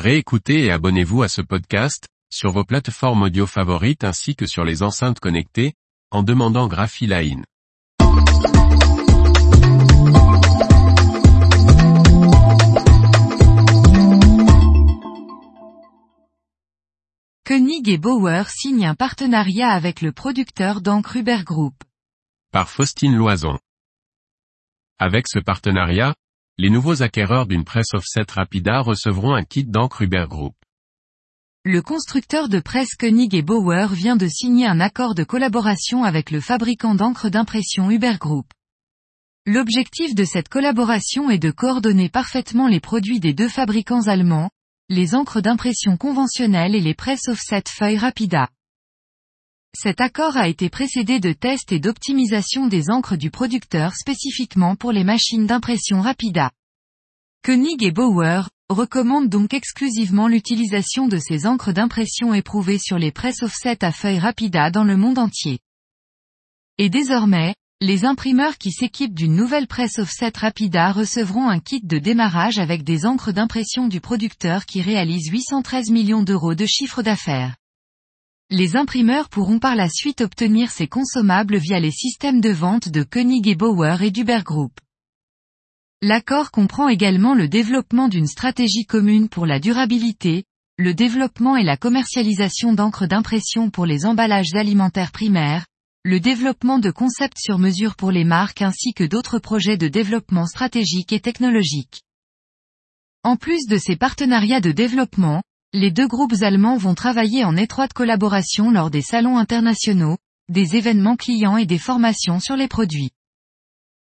Réécoutez et abonnez-vous à ce podcast, sur vos plateformes audio favorites ainsi que sur les enceintes connectées, en demandant Graphiline. Koenig et Bauer signent un partenariat avec le producteur d'encre Uber Group. Par Faustine Loison. Avec ce partenariat, les nouveaux acquéreurs d'une presse offset Rapida recevront un kit d'encre Uber Group. Le constructeur de presse Koenig et Bauer vient de signer un accord de collaboration avec le fabricant d'encre d'impression Uber Group. L'objectif de cette collaboration est de coordonner parfaitement les produits des deux fabricants allemands, les encres d'impression conventionnelles et les presses offset feuilles Rapida. Cet accord a été précédé de tests et d'optimisation des encres du producteur spécifiquement pour les machines d'impression Rapida. Koenig et Bauer recommandent donc exclusivement l'utilisation de ces encres d'impression éprouvées sur les presses offset à feuilles Rapida dans le monde entier. Et désormais, les imprimeurs qui s'équipent d'une nouvelle presse offset Rapida recevront un kit de démarrage avec des encres d'impression du producteur qui réalise 813 millions d'euros de chiffre d'affaires. Les imprimeurs pourront par la suite obtenir ces consommables via les systèmes de vente de Koenig et Bauer et d'Uber Group. L'accord comprend également le développement d'une stratégie commune pour la durabilité, le développement et la commercialisation d'encre d'impression pour les emballages alimentaires primaires, le développement de concepts sur mesure pour les marques ainsi que d'autres projets de développement stratégique et technologique. En plus de ces partenariats de développement, les deux groupes allemands vont travailler en étroite collaboration lors des salons internationaux, des événements clients et des formations sur les produits.